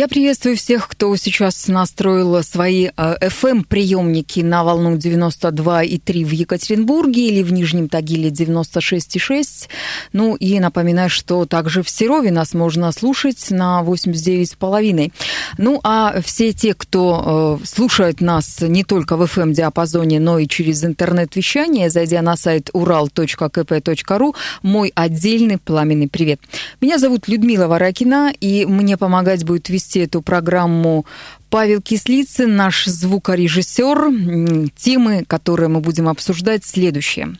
Я приветствую всех, кто сейчас настроил свои FM-приемники э, на волну 92,3 в Екатеринбурге или в Нижнем Тагиле 96,6. Ну и напоминаю, что также в Серове нас можно слушать на 89,5. Ну а все те, кто э, слушает нас не только в FM-диапазоне, но и через интернет-вещание, зайдя на сайт ural.kp.ru, мой отдельный пламенный привет. Меня зовут Людмила Варакина, и мне помогать будет вести вести эту программу Павел Кислицын, наш звукорежиссер. Темы, которые мы будем обсуждать, следующие.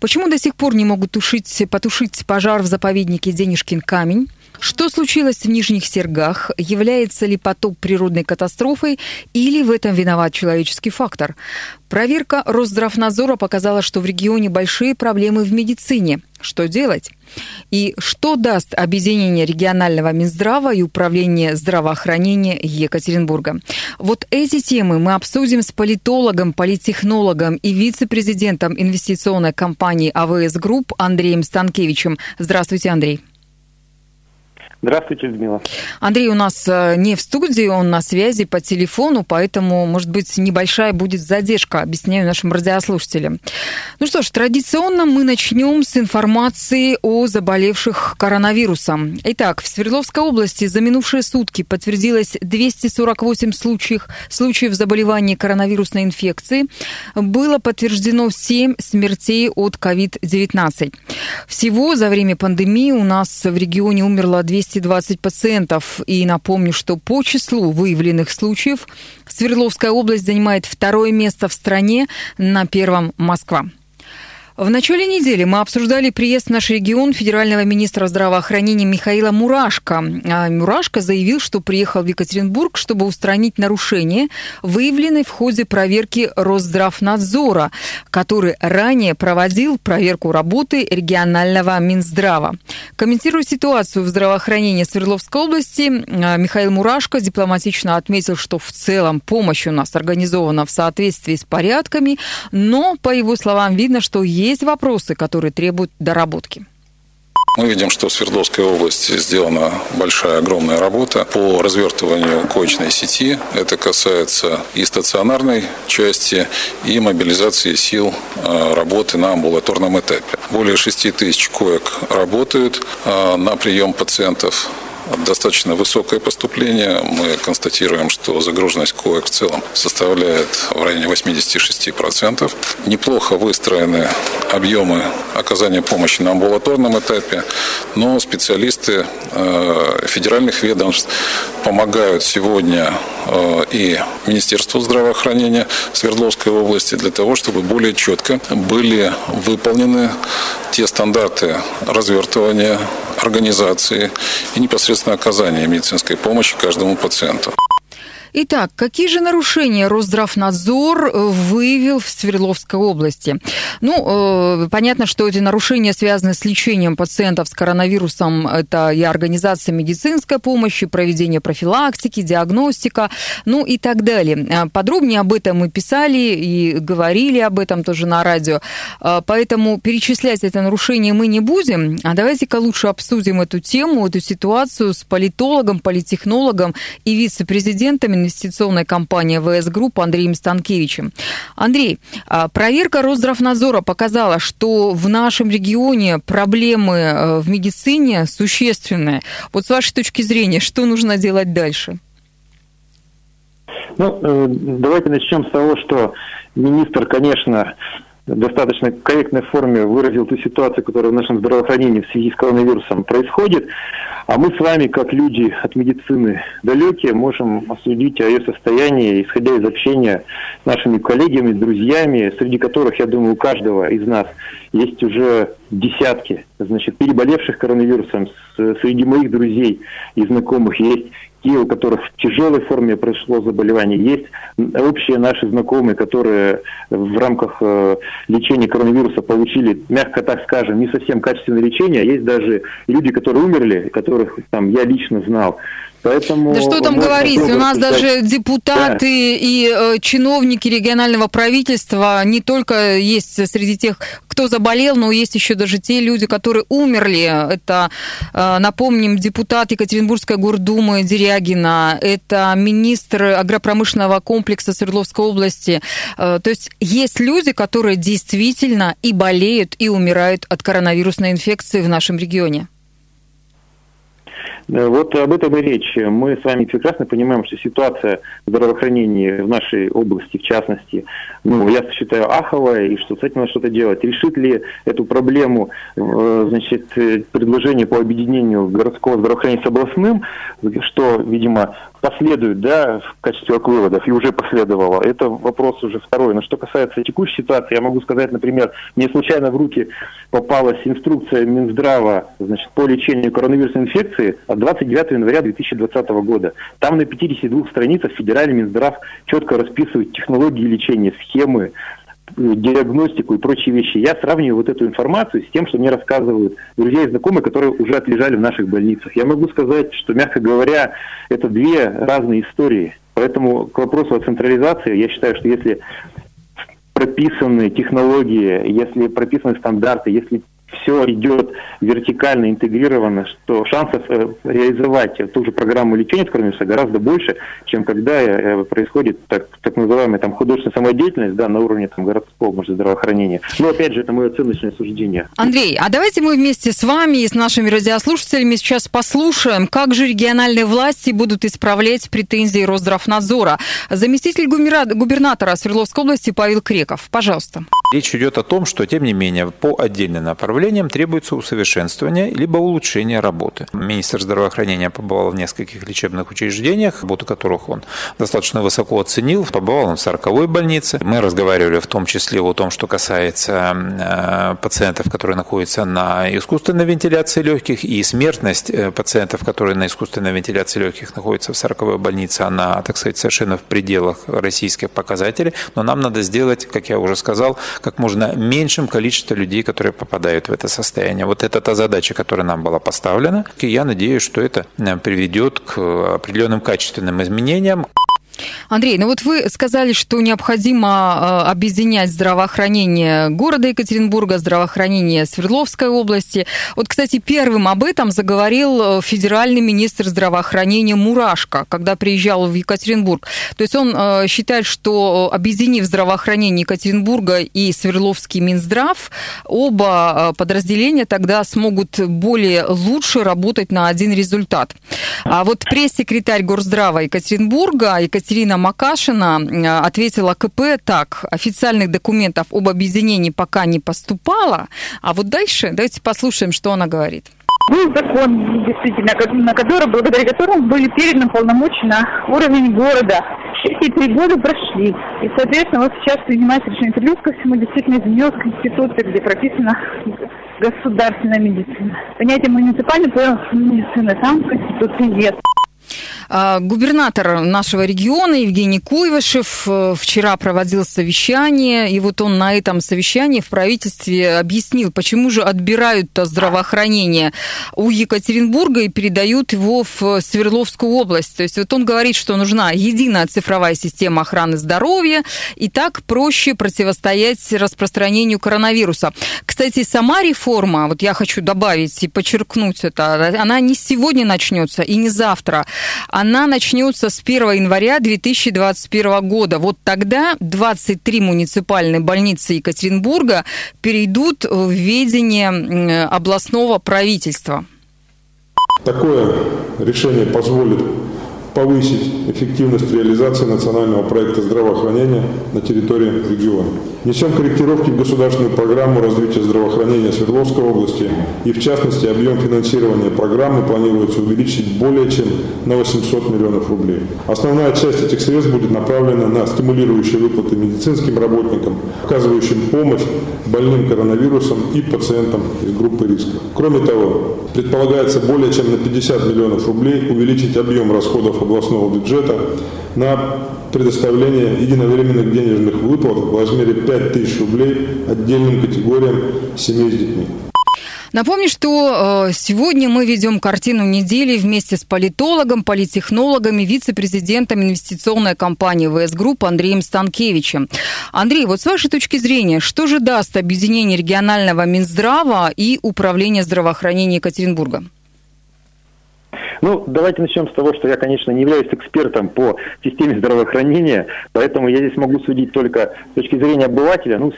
Почему до сих пор не могут тушить, потушить пожар в заповеднике Денежкин камень? Что случилось в Нижних Сергах? Является ли потоп природной катастрофой или в этом виноват человеческий фактор? Проверка Росздравнадзора показала, что в регионе большие проблемы в медицине. Что делать? И что даст объединение регионального Минздрава и управления здравоохранения Екатеринбурга? Вот эти темы мы обсудим с политологом, политтехнологом и вице-президентом инвестиционной компании АВС Групп Андреем Станкевичем. Здравствуйте, Андрей. Здравствуйте, Людмила. Андрей у нас э, не в студии, он на связи по телефону, поэтому, может быть, небольшая будет задержка, объясняю нашим радиослушателям. Ну что ж, традиционно мы начнем с информации о заболевших коронавирусом. Итак, в Свердловской области за минувшие сутки подтвердилось 248 случаев, случаев заболевания коронавирусной инфекции. Было подтверждено 7 смертей от COVID-19. Всего за время пандемии у нас в регионе умерло 200 220 пациентов. И напомню, что по числу выявленных случаев Свердловская область занимает второе место в стране, на первом Москва. В начале недели мы обсуждали приезд в наш регион федерального министра здравоохранения Михаила Мурашко. А Мурашко заявил, что приехал в Екатеринбург, чтобы устранить нарушения, выявленные в ходе проверки Росздравнадзора, который ранее проводил проверку работы регионального Минздрава. Комментируя ситуацию в здравоохранении Свердловской области, а, Михаил Мурашко дипломатично отметил, что в целом помощь у нас организована в соответствии с порядками, но, по его словам, видно, что есть есть вопросы, которые требуют доработки? Мы видим, что в Свердловской области сделана большая, огромная работа по развертыванию коечной сети. Это касается и стационарной части, и мобилизации сил э, работы на амбулаторном этапе. Более 6 тысяч коек работают э, на прием пациентов достаточно высокое поступление. Мы констатируем, что загруженность коек в целом составляет в районе 86%. Неплохо выстроены объемы оказания помощи на амбулаторном этапе, но специалисты э, федеральных ведомств помогают сегодня э, и Министерству здравоохранения Свердловской области для того, чтобы более четко были выполнены те стандарты развертывания организации и непосредственно оказания медицинской помощи каждому пациенту. Итак, какие же нарушения Росздравнадзор э, выявил в Свердловской области? Ну, э, понятно, что эти нарушения связаны с лечением пациентов с коронавирусом. Это и организация медицинской помощи, проведение профилактики, диагностика, ну и так далее. Э, подробнее об этом мы писали и говорили об этом тоже на радио. Поэтому перечислять это нарушение мы не будем. А давайте-ка лучше обсудим эту тему, эту ситуацию с политологом, политтехнологом и вице-президентом инвестиционной компании АВС Групп Андреем Станкевичем. Андрей, а, проверка Росздравнадзора показала, что в нашем регионе проблемы э, в медицине существенные. Вот с вашей точки зрения, что нужно делать дальше? Ну, э, давайте начнем с того, что министр, конечно, достаточно корректной форме выразил ту ситуацию, которая в нашем здравоохранении в связи с коронавирусом происходит. А мы с вами, как люди от медицины далекие, можем осудить о ее состоянии, исходя из общения с нашими коллегами, друзьями, среди которых, я думаю, у каждого из нас есть уже десятки, значит, переболевших коронавирусом. Среди моих друзей и знакомых есть те, у которых в тяжелой форме прошло заболевание. Есть общие наши знакомые, которые в рамках э, лечения коронавируса получили, мягко так скажем, не совсем качественное лечение. А есть даже люди, которые умерли, которых там я лично знал. Поэтому да что там говорить, у нас даже депутаты да. и э, чиновники регионального правительства не только есть среди тех, кто заболел, но есть еще даже те люди, которые умерли. Это, э, напомним, депутат Екатеринбургской гордумы Дерягина, это министр агропромышленного комплекса Свердловской области. Э, то есть есть люди, которые действительно и болеют, и умирают от коронавирусной инфекции в нашем регионе. Э, вот об этом и речь. Мы с вами прекрасно понимаем, что ситуация здравоохранения в нашей области, в частности, ну, я считаю, аховая, и что с этим надо что-то делать. Решит ли эту проблему э, значит, предложение по объединению городского здравоохранения с областным, что, видимо, последует да, в качестве выводов, и уже последовало. Это вопрос уже второй. Но что касается текущей ситуации, я могу сказать, например, мне случайно в руки попалась инструкция Минздрава значит, по лечению коронавирусной инфекции от 29 января 2020 года. Там на 52 страницах федеральный Минздрав четко расписывает технологии лечения, схемы, диагностику и прочие вещи. Я сравниваю вот эту информацию с тем, что мне рассказывают друзья и знакомые, которые уже отлежали в наших больницах. Я могу сказать, что, мягко говоря, это две разные истории. Поэтому к вопросу о централизации, я считаю, что если прописаны технологии, если прописаны стандарты, если все идет вертикально интегрировано, что шансов э, реализовать ту же программу лечения коронавируса гораздо больше, чем когда э, происходит так, так называемая там, художественная самодеятельность да, на уровне там, городского может, здравоохранения. Но опять же, это мое оценочное суждение. Андрей, а давайте мы вместе с вами и с нашими радиослушателями сейчас послушаем, как же региональные власти будут исправлять претензии Росздравнадзора. Заместитель губернатора Свердловской области Павел Креков. Пожалуйста. Речь идет о том, что, тем не менее, по отдельным направлениям требуется усовершенствование либо улучшение работы. Министр здравоохранения побывал в нескольких лечебных учреждениях, работу которых он достаточно высоко оценил. Побывал он в 40-й больнице. Мы разговаривали в том числе о том, что касается э, пациентов, которые находятся на искусственной вентиляции легких, и смертность э, пациентов, которые на искусственной вентиляции легких находятся в 40-й больнице, она, так сказать, совершенно в пределах российских показателей. Но нам надо сделать, как я уже сказал, как можно меньшим количеством людей, которые попадают в это состояние. Вот это та задача, которая нам была поставлена. И я надеюсь, что это э, приведет к определенным качественным изменениям. Андрей, ну вот вы сказали, что необходимо а, объединять здравоохранение города Екатеринбурга, здравоохранение Свердловской области. Вот, кстати, первым об этом заговорил э, федеральный министр здравоохранения Мурашко, когда приезжал в Екатеринбург. То есть он э, считает, что объединив здравоохранение Екатеринбурга и Свердловский Минздрав, оба э, подразделения тогда смогут более лучше работать на один результат. А вот пресс-секретарь Горздрава Екатеринбурга Екатерина Екатерина Макашина э, ответила КП так. Официальных документов об объединении пока не поступало. А вот дальше давайте послушаем, что она говорит. Был закон, действительно, на который, благодаря которому были переданы полномочия на уровень города. Эти три года прошли. И, соответственно, вот сейчас принимается решение Трилюк ко всему действительно изменилась Конституция, где прописана государственная медицина. Понятие муниципальной медицины там в Конституции нет. А, губернатор нашего региона Евгений Куйвышев э, вчера проводил совещание, и вот он на этом совещании в правительстве объяснил, почему же отбирают здравоохранение у Екатеринбурга и передают его в Свердловскую область. То есть вот он говорит, что нужна единая цифровая система охраны здоровья, и так проще противостоять распространению коронавируса. Кстати, сама реформа, вот я хочу добавить и подчеркнуть это, она не сегодня начнется и не завтра она начнется с 1 января 2021 года. Вот тогда 23 муниципальные больницы Екатеринбурга перейдут в ведение областного правительства. Такое решение позволит повысить эффективность реализации национального проекта здравоохранения на территории региона. Несем корректировки в государственную программу развития здравоохранения Свердловской области и, в частности, объем финансирования программы планируется увеличить более чем на 800 миллионов рублей. Основная часть этих средств будет направлена на стимулирующие выплаты медицинским работникам, оказывающим помощь больным коронавирусом и пациентам из группы риска. Кроме того, предполагается более чем на 50 миллионов рублей увеличить объем расходов областного бюджета на предоставление единовременных денежных выплат в размере 5000 рублей отдельным категориям семей с детьми. Напомню, что э, сегодня мы ведем картину недели вместе с политологом, политтехнологом вице-президентом инвестиционной компании АВС Групп Андреем Станкевичем. Андрей, вот с вашей точки зрения, что же даст объединение регионального Минздрава и Управления здравоохранения Екатеринбурга? Ну, давайте начнем с того, что я, конечно, не являюсь экспертом по системе здравоохранения, поэтому я здесь могу судить только с точки зрения обывателя, ну,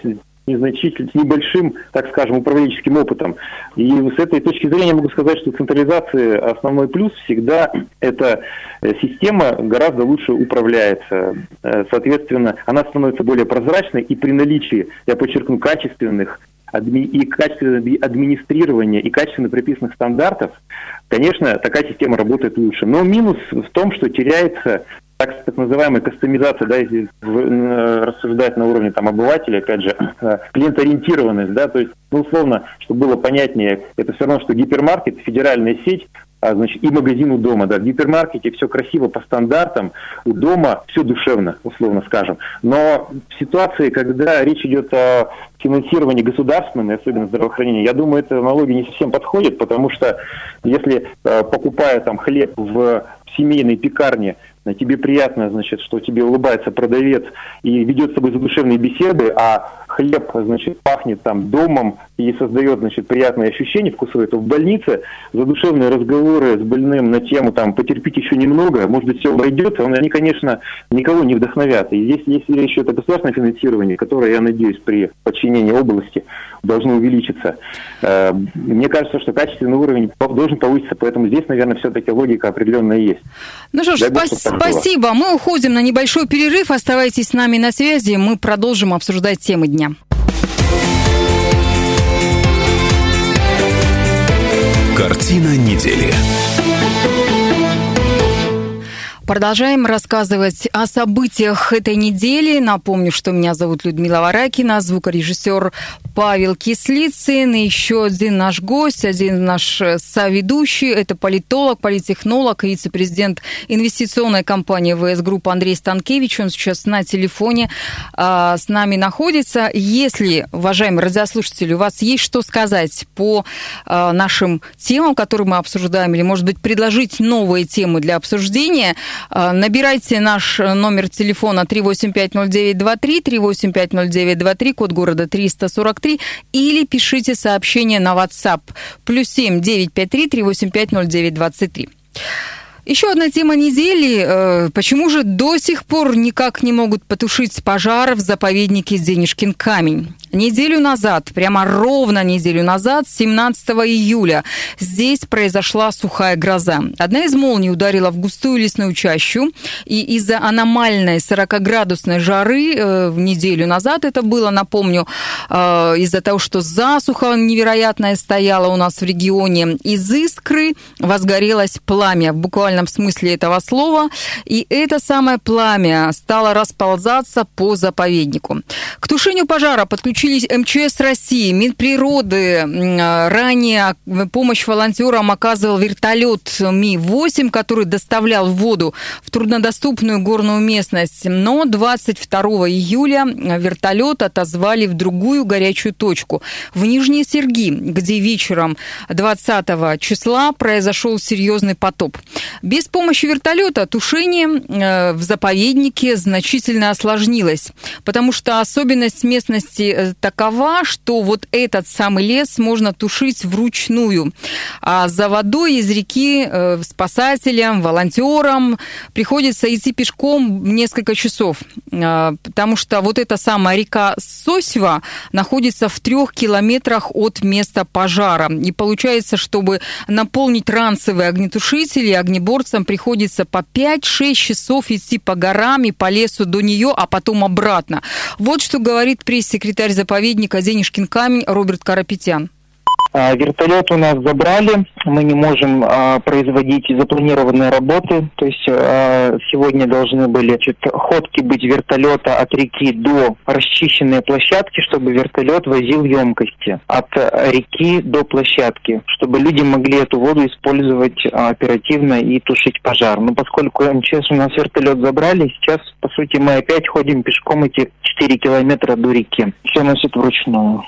незначительным, с небольшим, так скажем, управленческим опытом. И с этой точки зрения могу сказать, что централизация основной плюс всегда эта э, система гораздо лучше управляется. Э, соответственно, она становится более прозрачной и при наличии, я подчеркну, качественных и качественного администрирования и качественно прописанных стандартов, конечно, такая система работает лучше. Но минус в том, что теряется так, так называемая кастомизация, да, если рассуждать на уровне там обывателя, опять же, э, клиенториентированность, да, то есть, ну, условно, чтобы было понятнее, это все равно, что гипермаркет, федеральная сеть, значит, и магазин у дома, да, в гипермаркете все красиво по стандартам, у дома все душевно, условно скажем. Но в ситуации, когда речь идет о финансировании государственном, и особенно здравоохранения, я думаю, эта аналогия не совсем подходит, потому что если э, покупая там хлеб в семейной пекарне тебе приятно, значит, что тебе улыбается продавец и ведет с тобой задушевные беседы, а хлеб, значит, пахнет там домом и создает, значит, приятные ощущения вкусовые, то в больнице задушевные разговоры с больным на тему там потерпеть еще немного, может быть, все обойдется, они, конечно, никого не вдохновят. И здесь, если речь идет о государственном финансировании, которое, я надеюсь, при подчинении области должно увеличиться, э, мне кажется, что качественный уровень должен повыситься, поэтому здесь, наверное, все-таки логика определенная есть. Ну что ж, спа- спасибо. Мы уходим на небольшой перерыв. Оставайтесь с нами на связи. Мы продолжим обсуждать темы дня. Картина недели. Продолжаем рассказывать о событиях этой недели. Напомню, что меня зовут Людмила Варакина, звукорежиссер Павел Кислицын, и еще один наш гость, один наш соведущий, это политолог, политтехнолог, вице-президент инвестиционной компании АВС Групп Андрей Станкевич. Он сейчас на телефоне а, с нами находится. Если, уважаемые радиослушатели, у вас есть что сказать по а, нашим темам, которые мы обсуждаем, или, может быть, предложить новые темы для обсуждения – набирайте наш номер телефона 3850923, 3850923, код города 343, или пишите сообщение на WhatsApp плюс 7 953 385 0923. Еще одна тема недели. Э, почему же до сих пор никак не могут потушить пожар в заповеднике Денежкин камень? Неделю назад, прямо ровно неделю назад, 17 июля, здесь произошла сухая гроза. Одна из молний ударила в густую лесную чащу, и из-за аномальной 40-градусной жары э, неделю назад это было, напомню, э, из-за того, что засуха невероятная стояла у нас в регионе, из искры возгорелось пламя, в буквальном смысле этого слова, и это самое пламя стало расползаться по заповеднику. К тушению пожара подключили подключились МЧС России, Минприроды. А, ранее помощь волонтерам оказывал вертолет Ми-8, который доставлял воду в труднодоступную горную местность. Но 22 июля вертолет отозвали в другую горячую точку, в Нижние Серги, где вечером 20 числа произошел серьезный потоп. Без помощи вертолета тушение э, в заповеднике значительно осложнилось, потому что особенность местности э, такова, что вот этот самый лес можно тушить вручную. А за водой из реки э, спасателям, волонтерам приходится идти пешком несколько часов, потому что вот эта самая река Сосьва находится в трех километрах от места пожара. И получается, чтобы наполнить ранцевые огнетушители, огнеборные, природотворцам приходится по 5-6 часов идти по горам и по лесу до нее, а потом обратно. Вот что говорит пресс-секретарь заповедника Денежкин камень Роберт Карапетян. А, вертолет у нас забрали, мы не можем а, производить запланированные работы, то есть а, сегодня должны были значит, ходки быть вертолета от реки до расчищенной площадки, чтобы вертолет возил емкости от реки до площадки, чтобы люди могли эту воду использовать а, оперативно и тушить пожар. Но поскольку МЧС у нас вертолет забрали, сейчас, по сути, мы опять ходим пешком эти 4 километра до реки. Все носит вручную.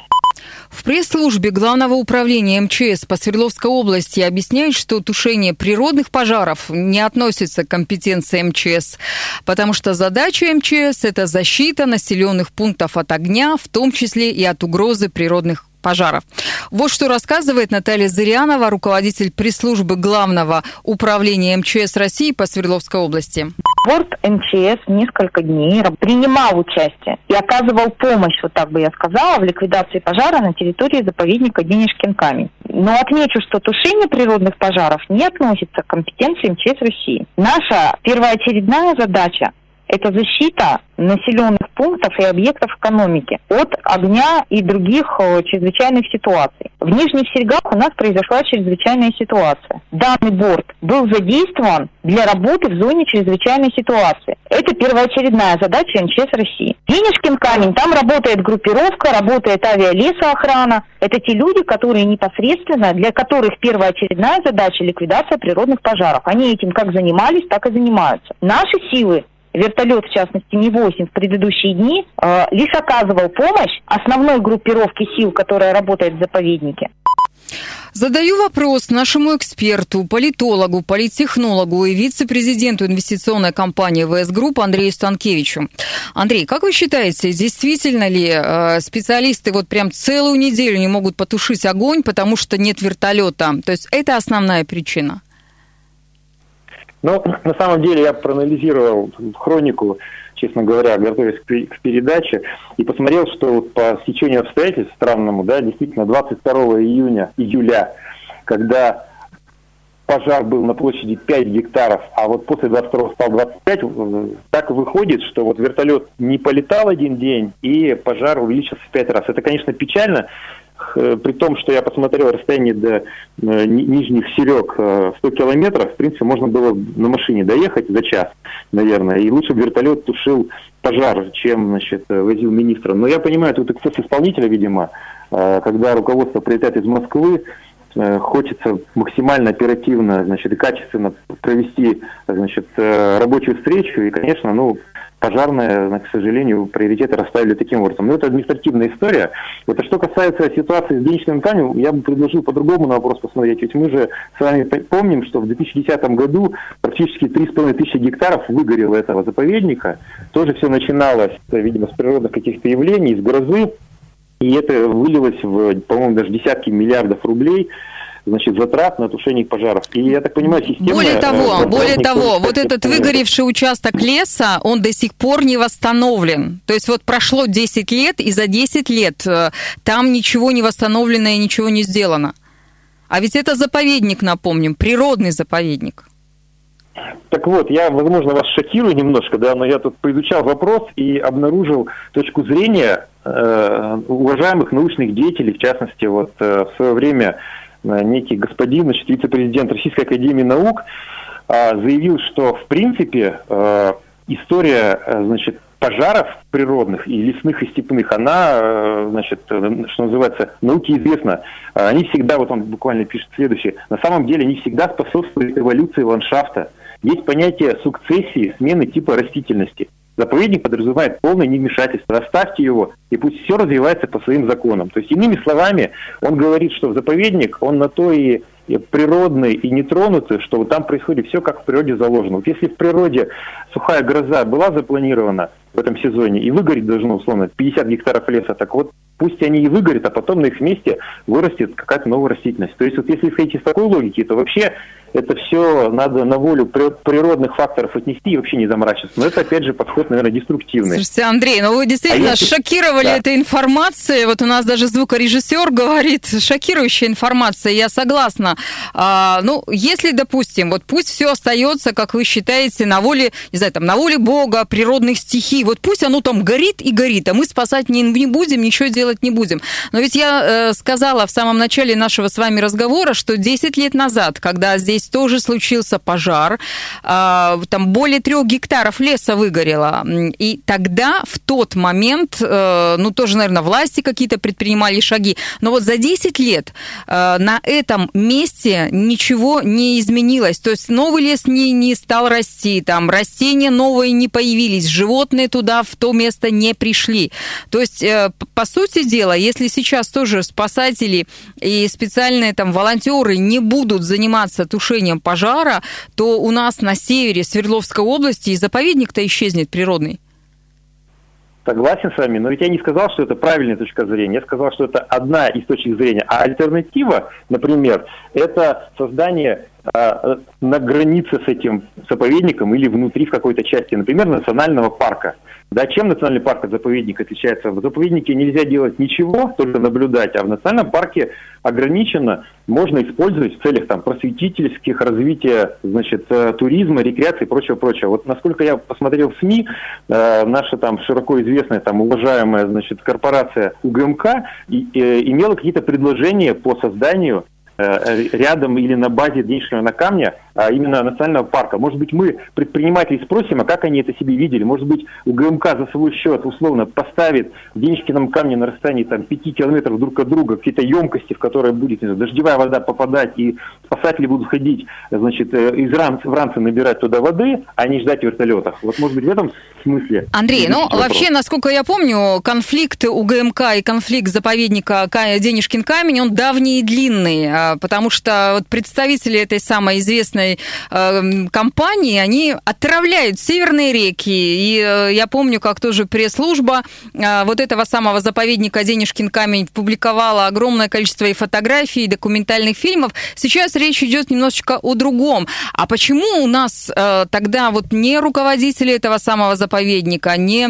В пресс-службе Главного управления МЧС по Свердловской области объясняют, что тушение природных пожаров не относится к компетенции МЧС, потому что задача МЧС – это защита населенных пунктов от огня, в том числе и от угрозы природных пожаров. Вот что рассказывает Наталья Зырянова, руководитель пресс-службы Главного управления МЧС России по Свердловской области. Борт МЧС несколько дней принимал участие и оказывал помощь, вот так бы я сказала, в ликвидации пожара на территории заповедника Денежкин камень. Но отмечу, что тушение природных пожаров не относится к компетенции МЧС России. Наша первоочередная задача это защита населенных пунктов и объектов экономики от огня и других э, чрезвычайных ситуаций. В Нижних Серегах у нас произошла чрезвычайная ситуация. Данный борт был задействован для работы в зоне чрезвычайной ситуации. Это первоочередная задача МЧС России. Денежкин камень, там работает группировка, работает авиалесоохрана. Это те люди, которые непосредственно, для которых первоочередная задача ликвидация природных пожаров. Они этим как занимались, так и занимаются. Наши силы вертолет, в частности, Ми-8 в предыдущие дни, э, лишь оказывал помощь основной группировке сил, которая работает в заповеднике. Задаю вопрос нашему эксперту, политологу, политтехнологу и вице-президенту инвестиционной компании АВС Групп Андрею Станкевичу. Андрей, как вы считаете, действительно ли э, специалисты вот прям целую неделю не могут потушить огонь, потому что нет вертолета? То есть это основная причина? Ну, на самом деле я проанализировал хронику, честно говоря, готовясь к передаче, и посмотрел, что вот по стечению обстоятельств странному, да, действительно, 22 июня, июля, когда пожар был на площади 5 гектаров, а вот после 22 стал 25, так выходит, что вот вертолет не полетал один день, и пожар увеличился в 5 раз. Это, конечно, печально, Э, при том, что я посмотрел расстояние до э, Нижних Серег 100 э, километров, в принципе, можно было на машине доехать за час, наверное, и лучше бы вертолет тушил пожар, чем, значит, возил министра. Но я понимаю, тут эксцесс исполнителя, видимо, когда руководство прилетает из Москвы, хочется максимально оперативно, значит, и качественно провести, значит, рабочую встречу, и, конечно, ну, пожарные, к сожалению, приоритеты расставили таким образом. Но это административная история. А что касается ситуации с денежным камнем, я бы предложил по-другому на вопрос посмотреть. Ведь мы же с вами помним, что в 2010 году практически 3,5 тысячи гектаров выгорело этого заповедника. Тоже все начиналось, видимо, с природных каких-то явлений, с грозы. И это вылилось в, по-моему, даже десятки миллиардов рублей значит, затрат на тушение пожаров. И я так понимаю, система... Более э, того, более того, вот этот выгоревший участок леса, он до сих пор не восстановлен. То есть вот прошло 10 лет, и за 10 лет э, там ничего не восстановлено и ничего не сделано. А ведь это заповедник, напомним, природный заповедник. Так вот, я, возможно, вас шокирую немножко, да, но я тут поизучал вопрос и обнаружил точку зрения э, уважаемых научных деятелей, в частности, вот э, в свое время некий господин, значит, вице-президент Российской Академии Наук, а, заявил, что в принципе э, история, э, значит, пожаров природных и лесных, и степных, она, значит, что называется, науке известна. Они всегда, вот он буквально пишет следующее, на самом деле они всегда способствуют эволюции ландшафта. Есть понятие сукцессии, смены типа растительности. Заповедник подразумевает полное невмешательство. Оставьте его, и пусть все развивается по своим законам. То есть, иными словами, он говорит, что заповедник, он на то и природный и нетронутый, что там происходит все как в природе заложено. Вот если в природе сухая гроза была запланирована, в этом сезоне, и выгореть должно, условно, 50 гектаров леса. Так вот, пусть они и выгорят, а потом на их месте вырастет какая-то новая растительность. То есть вот если исходить из такой логики, то вообще это все надо на волю природных факторов отнести и вообще не заморачиваться. Но это, опять же, подход, наверное, деструктивный. Слушайте, Андрей, ну вы действительно а если... шокировали да. этой информацией. Вот у нас даже звукорежиссер говорит, шокирующая информация, я согласна. А, ну, если, допустим, вот пусть все остается, как вы считаете, на воле, не знаю, там, на воле Бога, природных стихий, вот пусть оно там горит и горит, а мы спасать не, не будем, ничего делать не будем. Но ведь я э, сказала в самом начале нашего с вами разговора, что 10 лет назад, когда здесь тоже случился пожар. А, там более трех гектаров леса выгорело. И тогда, в тот момент, э, ну, тоже, наверное, власти какие-то предпринимали шаги. Но вот за 10 лет э, на этом месте ничего не изменилось. То есть новый лес не, не стал расти, там растения новые не появились, животные туда, в то место не пришли. То есть, э, по сути дела, если сейчас тоже спасатели и специальные там волонтеры не будут заниматься тушением пожара, то у нас на севере Свердловской области и заповедник-то исчезнет природный. Согласен с вами, но ведь я не сказал, что это правильная точка зрения. Я сказал, что это одна из точек зрения. А альтернатива, например, это создание э, на границе с этим заповедником или внутри в какой-то части, например, национального парка. Да, чем национальный парк от заповедника отличается? В заповеднике нельзя делать ничего, только наблюдать, а в национальном парке ограничено, можно использовать в целях там, просветительских, развития значит, э, туризма, рекреации и прочего-прочего. Вот насколько я посмотрел в СМИ, э, наша там широко известная, там, уважаемая значит, корпорация УГМК и, э, имела какие-то предложения по созданию рядом или на базе Денежного на камне, а именно национального парка. Может быть, мы предпринимателей спросим, а как они это себе видели? Может быть, у ГМК за свой счет условно поставит в Денежном камне на расстоянии там, 5 километров друг от друга какие-то емкости, в которые будет знаю, дождевая вода попадать, и спасатели будут ходить значит, э, из ранца в ранцы набирать туда воды, а не ждать вертолетов. Вот, может быть, в этом смысле. Андрей, ну, вопрос. вообще, насколько я помню, конфликт у ГМК и конфликт заповедника Денежкин камень, он давний и длинный а потому что вот представители этой самой известной э, компании, они отравляют северные реки. И э, я помню, как тоже пресс-служба э, вот этого самого заповедника Денежкин камень публиковала огромное количество и фотографий, и документальных фильмов. Сейчас речь идет немножечко о другом. А почему у нас э, тогда вот не руководители этого самого заповедника, не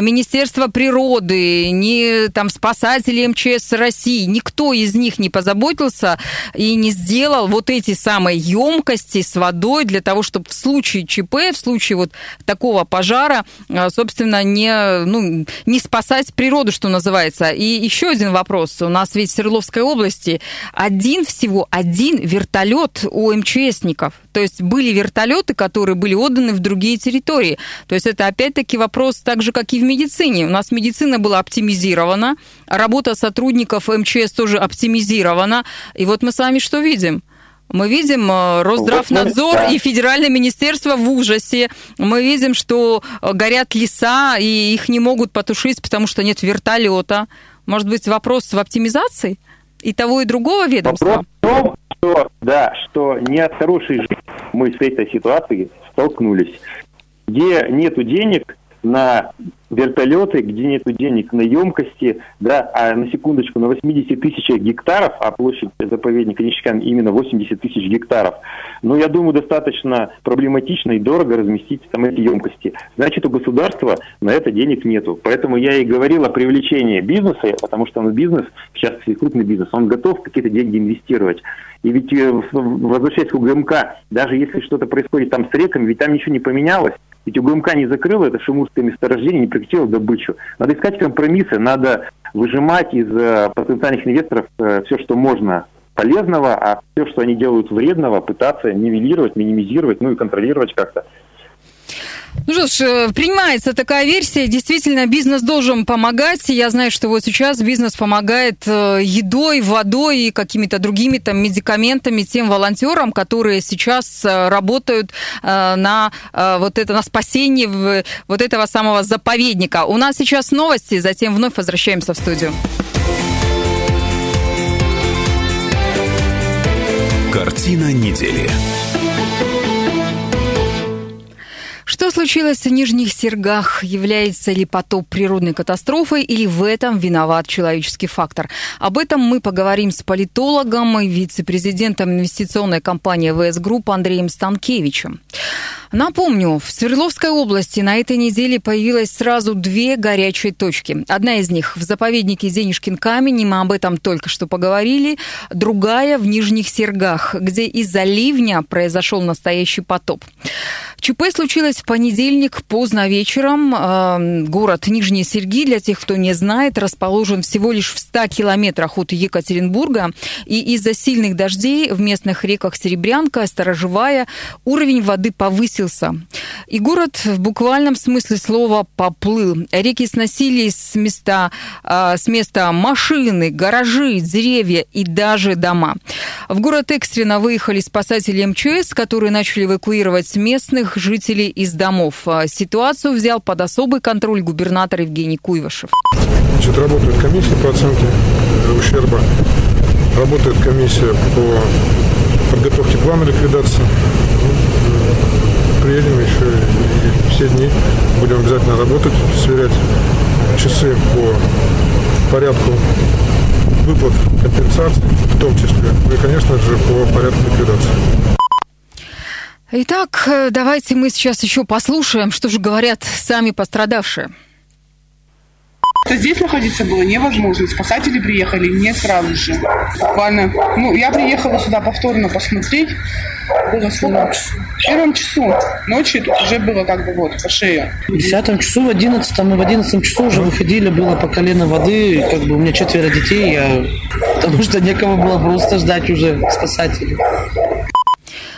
Министерство природы, не там спасатели МЧС России, никто из них не позаботился и не сделал вот эти самые емкости с водой для того, чтобы в случае ЧП, в случае вот такого пожара, а, собственно, не, ну, не спасать природу, что называется. И еще один вопрос. У нас ведь в Свердловской области один всего один вертолет у МЧСников. То есть были вертолеты, которые были отданы в другие территории. То есть это опять-таки вопрос так же, как и в медицине. У нас медицина была оптимизирована, работа сотрудников МЧС тоже оптимизирована. И вот мы с вами что видим? Мы видим э, Росздравнадзор и Федеральное министерство в ужасе. Мы видим, что э, горят леса, и их не могут потушить, потому что нет вертолета. Может быть, вопрос в оптимизации и того, и другого ведомства? Вопрос в том, что, да, что не от хорошей жизни мы с этой ситуацией столкнулись. Где нету денег на вертолеты, где нет денег на емкости, да, а на секундочку, на 80 тысячах гектаров, а площадь заповедника Нищекан именно 80 тысяч гектаров, ну, я думаю, достаточно проблематично и дорого разместить там эти емкости. Значит, у государства на это денег нету. Поэтому я и говорил о привлечении бизнеса, потому что он бизнес, в частности, крупный бизнес, он готов какие-то деньги инвестировать. И ведь, э, возвращаясь к УГМК, даже если что-то происходит там с реками, ведь там ничего не поменялось. Ведь УГМК не закрыла это шимурское месторождение, не прекратила добычу. Надо искать компромиссы, надо выжимать из э, потенциальных инвесторов э, все, что можно полезного, а все, что они делают вредного, пытаться нивелировать, минимизировать, ну и контролировать как-то. Ну что ж, э, принимается такая версия. Действительно, бизнес должен помогать. Я знаю, что вот сейчас бизнес помогает э, едой, водой и какими-то другими там медикаментами тем волонтерам, которые сейчас э, работают на вот это на спасение вот этого самого заповедника. У нас сейчас новости, затем вновь возвращаемся в студию. Картина недели. Что случилось в Нижних Сергах? Является ли потоп природной катастрофой или в этом виноват человеческий фактор? Об этом мы поговорим с политологом и вице-президентом инвестиционной компании АВС Групп Андреем Станкевичем. Напомню, в Свердловской области на этой неделе появилось сразу две горячие точки. Одна из них в заповеднике Зенишкин камень, и мы об этом только что поговорили. Другая в Нижних Сергах, где из-за ливня произошел настоящий потоп. ЧП случилось в понедельник поздно вечером. Эм, город Нижние Серги, для тех, кто не знает, расположен всего лишь в 100 километрах от Екатеринбурга. И из-за сильных дождей в местных реках Серебрянка, Сторожевая, уровень воды повысился. И город в буквальном смысле слова поплыл. Реки сносили с места, э, с места машины, гаражи, деревья и даже дома. В город экстренно выехали спасатели МЧС, которые начали эвакуировать местных жителей из домов. А ситуацию взял под особый контроль губернатор Евгений Куйвашев. Значит, работает комиссия по оценке ущерба, работает комиссия по подготовке плана ликвидации. Приедем еще все дни будем обязательно работать, сверять часы по порядку выплат компенсаций, в том числе, ну и, конечно же, по порядку ликвидации. Итак, э, давайте мы сейчас еще послушаем, что же говорят сами пострадавшие. Здесь находиться было невозможно. Спасатели приехали не сразу же. Буквально. Ну, я приехала сюда повторно посмотреть. Было сюда. В первом часу ночи тут уже было как бы вот по шею. В десятом часу, в одиннадцатом, мы в одиннадцатом часу уже выходили, было по колено воды. Как бы у меня четверо детей, я... потому что некого было просто ждать уже спасателей.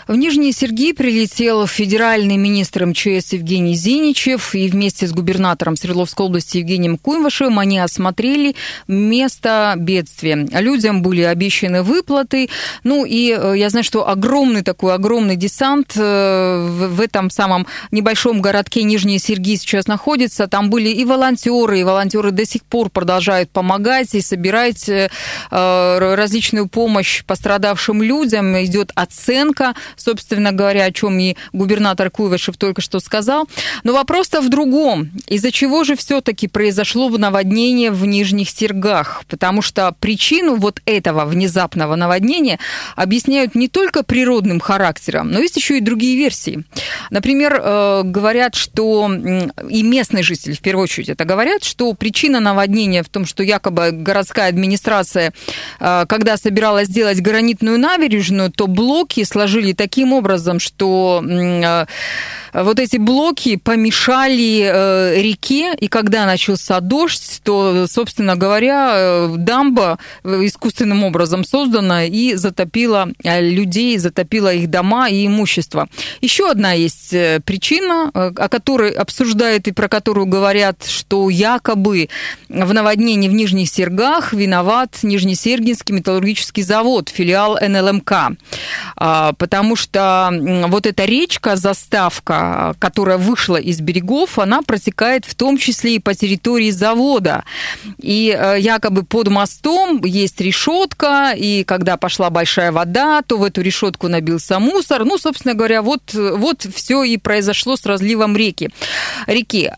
В Нижний Сергий прилетел федеральный министр МЧС Евгений Зиничев, и вместе с губернатором Свердловской области Евгением Куйвашевым они осмотрели место бедствия. Людям были обещаны выплаты. Ну и э, я знаю, что огромный такой, огромный десант э, в этом самом небольшом городке Нижний Сергий сейчас находится. Там были и волонтеры, и волонтеры до сих пор продолжают помогать и собирать э, различную помощь пострадавшим людям. Идет оценка собственно говоря, о чем и губернатор Куйвашев только что сказал. Но вопрос-то в другом. Из-за чего же все-таки произошло наводнение в Нижних Сергах? Потому что причину вот этого внезапного наводнения объясняют не только природным характером, но есть еще и другие версии. Например, э, говорят, что и местные жители, в первую очередь, это говорят, что причина наводнения в том, что якобы городская администрация, э, когда собиралась сделать гранитную набережную, то блоки сложили таким образом, что э, вот эти блоки помешали э, реке, и когда начался дождь, то, собственно говоря, э, дамба искусственным образом создана и затопила людей, затопила их дома и имущество. Еще одна есть причина, о которой обсуждают и про которую говорят, что якобы в наводнении в Нижних Сергах виноват Нижнесергинский металлургический завод, филиал НЛМК. А, потому потому что вот эта речка, заставка, которая вышла из берегов, она протекает в том числе и по территории завода. И э, якобы под мостом есть решетка, и когда пошла большая вода, то в эту решетку набился мусор. Ну, собственно говоря, вот, вот все и произошло с разливом реки. реки.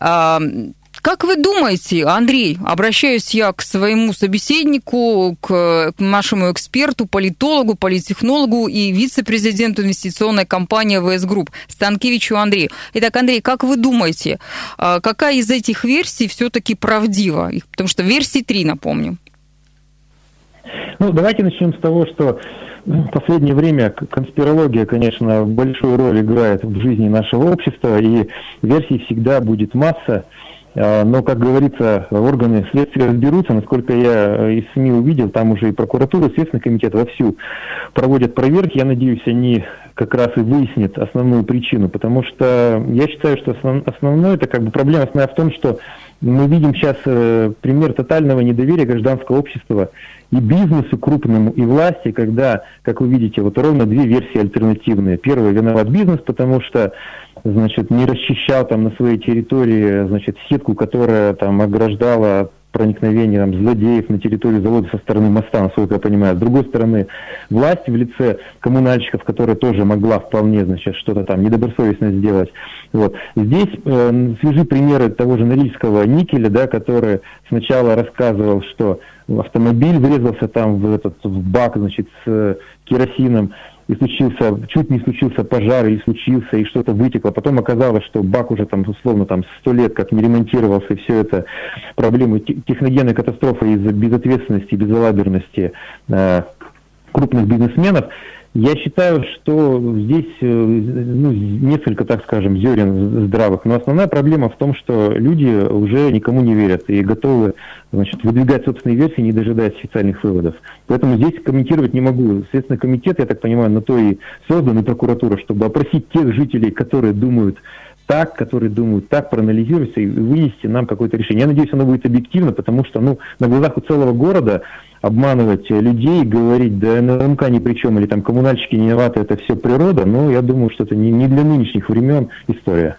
Как вы думаете, Андрей, обращаюсь я к своему собеседнику, к нашему эксперту, политологу, политтехнологу и вице-президенту инвестиционной компании АВС Групп Станкевичу Андрею. Итак, Андрей, как вы думаете, а, какая из этих версий все-таки правдива? Потому что версий три, напомню. Ну, давайте начнем с того, что в последнее время конспирология, конечно, большую роль играет в жизни нашего общества, и версий всегда будет масса. А, но, как говорится, органы следствия разберутся. Насколько я э, из СМИ увидел, там уже и прокуратура, и Следственный комитет вовсю проводят проверки. Я надеюсь, они как раз и выяснят основную причину, потому что я считаю, что основ, основное, это как бы проблема основная в том, что мы видим сейчас э, пример тотального недоверия гражданского общества и бизнесу крупному, и власти, когда, как вы видите, вот ровно две версии альтернативные. Первая виноват бизнес, потому что значит, не расчищал там на своей территории значит, сетку, которая там ограждала проникновения там, злодеев на территорию завода со стороны моста, насколько я понимаю. С другой стороны, власть в лице коммунальщиков, которая тоже могла вполне, значит, что-то там недобросовестно сделать. Вот. Здесь э, свежи примеры того же Норильского никеля, да, который сначала рассказывал, что автомобиль врезался там в этот в бак, значит, с э, керосином, и случился, чуть не случился пожар, или случился, и что-то вытекло. Потом оказалось, что бак уже там, условно, там сто лет как не ремонтировался, и все это проблемы техногенной катастрофы из-за безответственности, безалаберности э, крупных бизнесменов. Я считаю, что здесь э, ну, несколько, так скажем, зерен здравых. Но основная проблема в том, что люди уже никому не верят и готовы значит, выдвигать собственные версии, не дожидаясь официальных выводов. Поэтому здесь комментировать не могу. Следственный комитет, я так понимаю, на то и создан, и прокуратура, чтобы опросить тех жителей, которые думают так, которые думают так, проанализировать и вынести нам какое-то решение. Я надеюсь, оно будет объективно, потому что ну, на глазах у целого города обманывать людей, говорить, да НМК ни при чем, или там коммунальщики не виноваты, это все природа, но я думаю, что это не, не для нынешних времен история.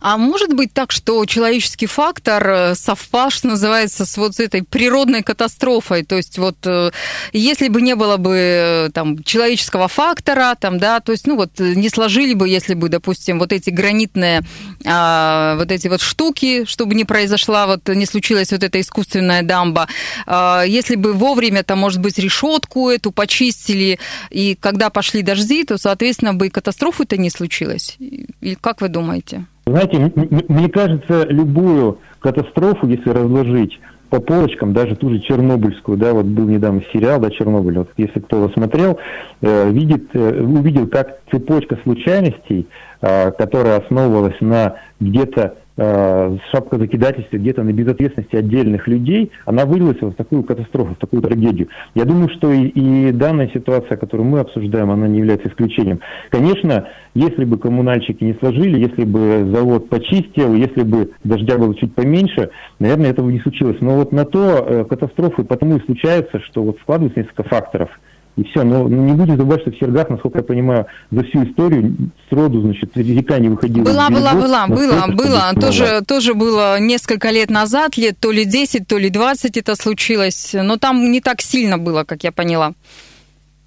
А может быть так, что человеческий фактор э, совпал, что называется, с вот этой природной катастрофой? То есть вот э, если бы не было бы э, там человеческого фактора, там, да, то есть, ну вот не сложили бы, если бы, допустим, вот эти гранитные а, вот эти вот штуки, чтобы не произошла, вот не случилась вот эта искусственная дамба, а, если бы вовремя там, может быть, решетку эту почистили, и когда пошли дожди, то, соответственно, бы и катастрофы-то не случилось. И как вы думаете? Знаете, мне кажется, любую катастрофу, если разложить по полочкам, даже ту же Чернобыльскую, да, вот был недавно сериал, да, Чернобыль, вот если кто его смотрел, э, видит, э, увидел, как цепочка случайностей, э, которая основывалась на где-то шапка закидательства где-то на безответственности отдельных людей, она вылилась в такую катастрофу, в такую трагедию. Я думаю, что и, и данная ситуация, которую мы обсуждаем, она не является исключением. Конечно, если бы коммунальщики не сложили, если бы завод почистил, если бы дождя было чуть поменьше, наверное, этого не случилось. Но вот на то э, катастрофы потому и случаются, что вот складывается несколько факторов – и все. Но не будем забывать, что в Сергах, насколько я понимаю, за всю историю сроду, значит, река не выходила. Была, была, была, была, была. Тоже, тоже было несколько лет назад, лет то ли 10, то ли 20 это случилось. Но там не так сильно было, как я поняла.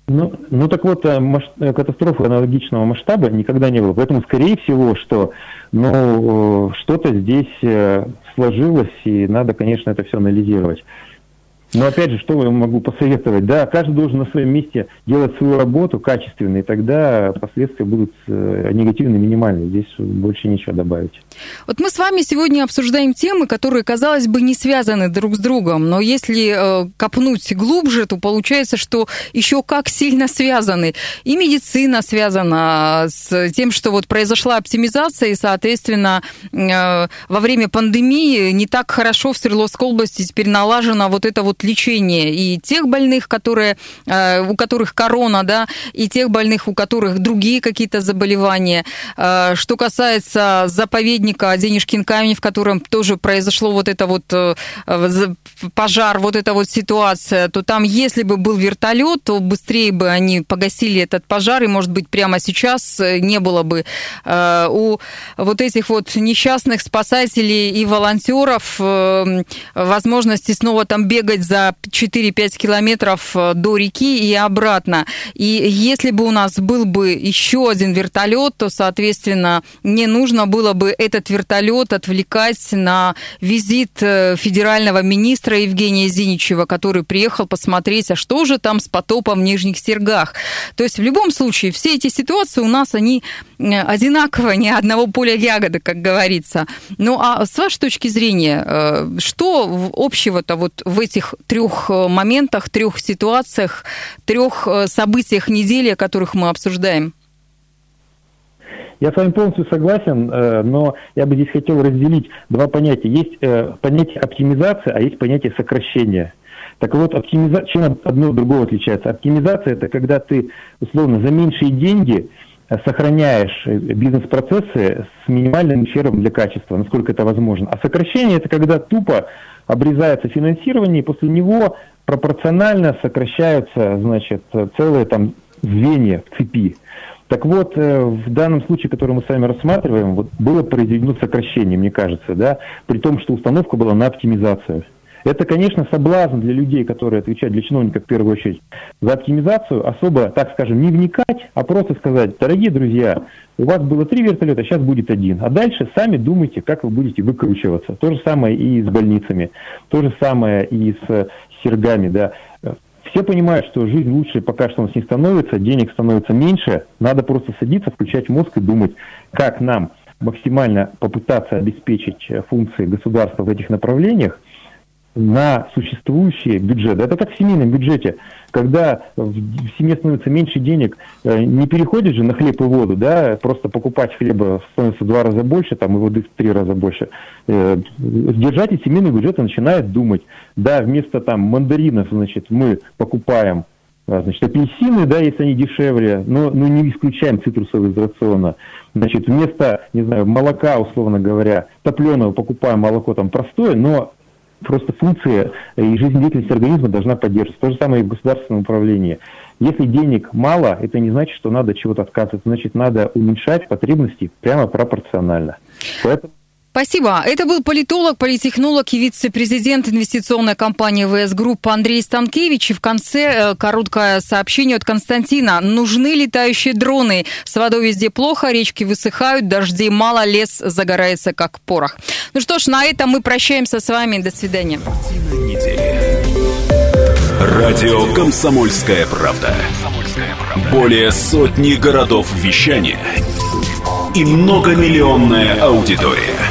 Ну, ну так вот, э, масш... Э, катастрофы аналогичного масштаба никогда не было. Поэтому, скорее всего, что ну, э, что-то здесь сложилось, и надо, конечно, это все анализировать. Но опять же, что я могу посоветовать? Да, каждый должен на своем месте делать свою работу качественно, и тогда последствия будут э, негативно минимальны. Здесь больше нечего добавить. Вот мы с вами сегодня обсуждаем темы, которые, казалось бы, не связаны друг с другом, но если э, копнуть глубже, то получается, что еще как сильно связаны. И медицина связана с тем, что вот произошла оптимизация, и, соответственно, э, во время пандемии не так хорошо в Свердловской области теперь налажена вот эта вот лечение и тех больных, которые, э, у которых корона, да, и тех больных, у которых другие какие-то заболевания. Э, что касается заповедника Денежкин камень, в котором тоже произошло вот это вот э, пожар, вот эта вот ситуация, то там, если бы был вертолет, то быстрее бы они погасили этот пожар, и, может быть, прямо сейчас не было бы у вот этих вот несчастных спасателей и волонтеров возможности снова там бегать за 4-5 километров э, до реки и обратно. И если бы у нас был бы еще один вертолет, то, соответственно, не нужно было бы этот вертолет отвлекать на визит э, федерального министра Евгения Зиничева, который приехал посмотреть, а что же там с потопом в Нижних Сергах. То есть в любом случае все эти ситуации у нас, они э, одинаково, ни одного поля ягоды, как говорится. Ну а с вашей точки зрения, что общего-то вот в этих трех э, моментах, трех ситуациях, трех э, событиях недели, о которых мы обсуждаем? Я с вами полностью согласен, э, но я бы здесь хотел разделить два понятия. Есть понятие оптимизации, а есть понятие сокращения. Так вот, оптимизация, чем одно от другого отличается? Оптимизация – это когда ты, условно, за меньшие деньги сохраняешь бизнес-процессы с минимальным ущербом для качества, насколько это возможно. А сокращение – это когда тупо обрезается финансирование, и после него пропорционально сокращаются, значит, целые там звенья в цепи. Так вот, э, в данном случае, который мы с вами рассматриваем, вот было произведено сокращение, мне кажется, да, при том, что установка была на оптимизацию. Это, конечно, соблазн для людей, которые отвечают для чиновников в первую очередь за оптимизацию, особо, так скажем, не вникать, а просто сказать, дорогие друзья, у вас было три вертолета, сейчас будет один. А дальше сами думайте, как вы будете выкручиваться. То же самое и с больницами, то же самое и с сергами, да. Все понимают, что жизнь лучше пока что у нас не становится, денег становится меньше, надо просто садиться, включать мозг и думать, как нам максимально попытаться обеспечить функции государства в этих направлениях, на существующий бюджет. Это как в семейном бюджете. Когда в семье становится меньше денег, э, не переходит же на хлеб и воду, да, просто покупать хлеба становится в два раза больше, там, и воды в три раза больше. Э, держатель семейного бюджета начинает думать, да, вместо там мандаринов, значит, мы покупаем а, значит, апельсины, да, если они дешевле, но, но не исключаем цитрусовые из рациона. Значит, вместо, не знаю, молока, условно говоря, топленого покупаем молоко там простое, но просто функция и жизнедеятельность организма должна поддерживаться. То же самое и в государственном управлении. Если денег мало, это не значит, что надо чего-то отказываться, значит, надо уменьшать потребности прямо пропорционально. Поэтому Спасибо. Это был политолог, политтехнолог и вице-президент инвестиционной компании АВС Групп Андрей Станкевич. И в конце э, короткое сообщение от Константина. Нужны летающие дроны. С водой везде плохо, речки высыхают, дождей мало, лес загорается как порох. Ну что ж, на этом мы прощаемся с вами. До свидания. Радио «Комсомольская правда». Более сотни городов вещания и многомиллионная аудитория.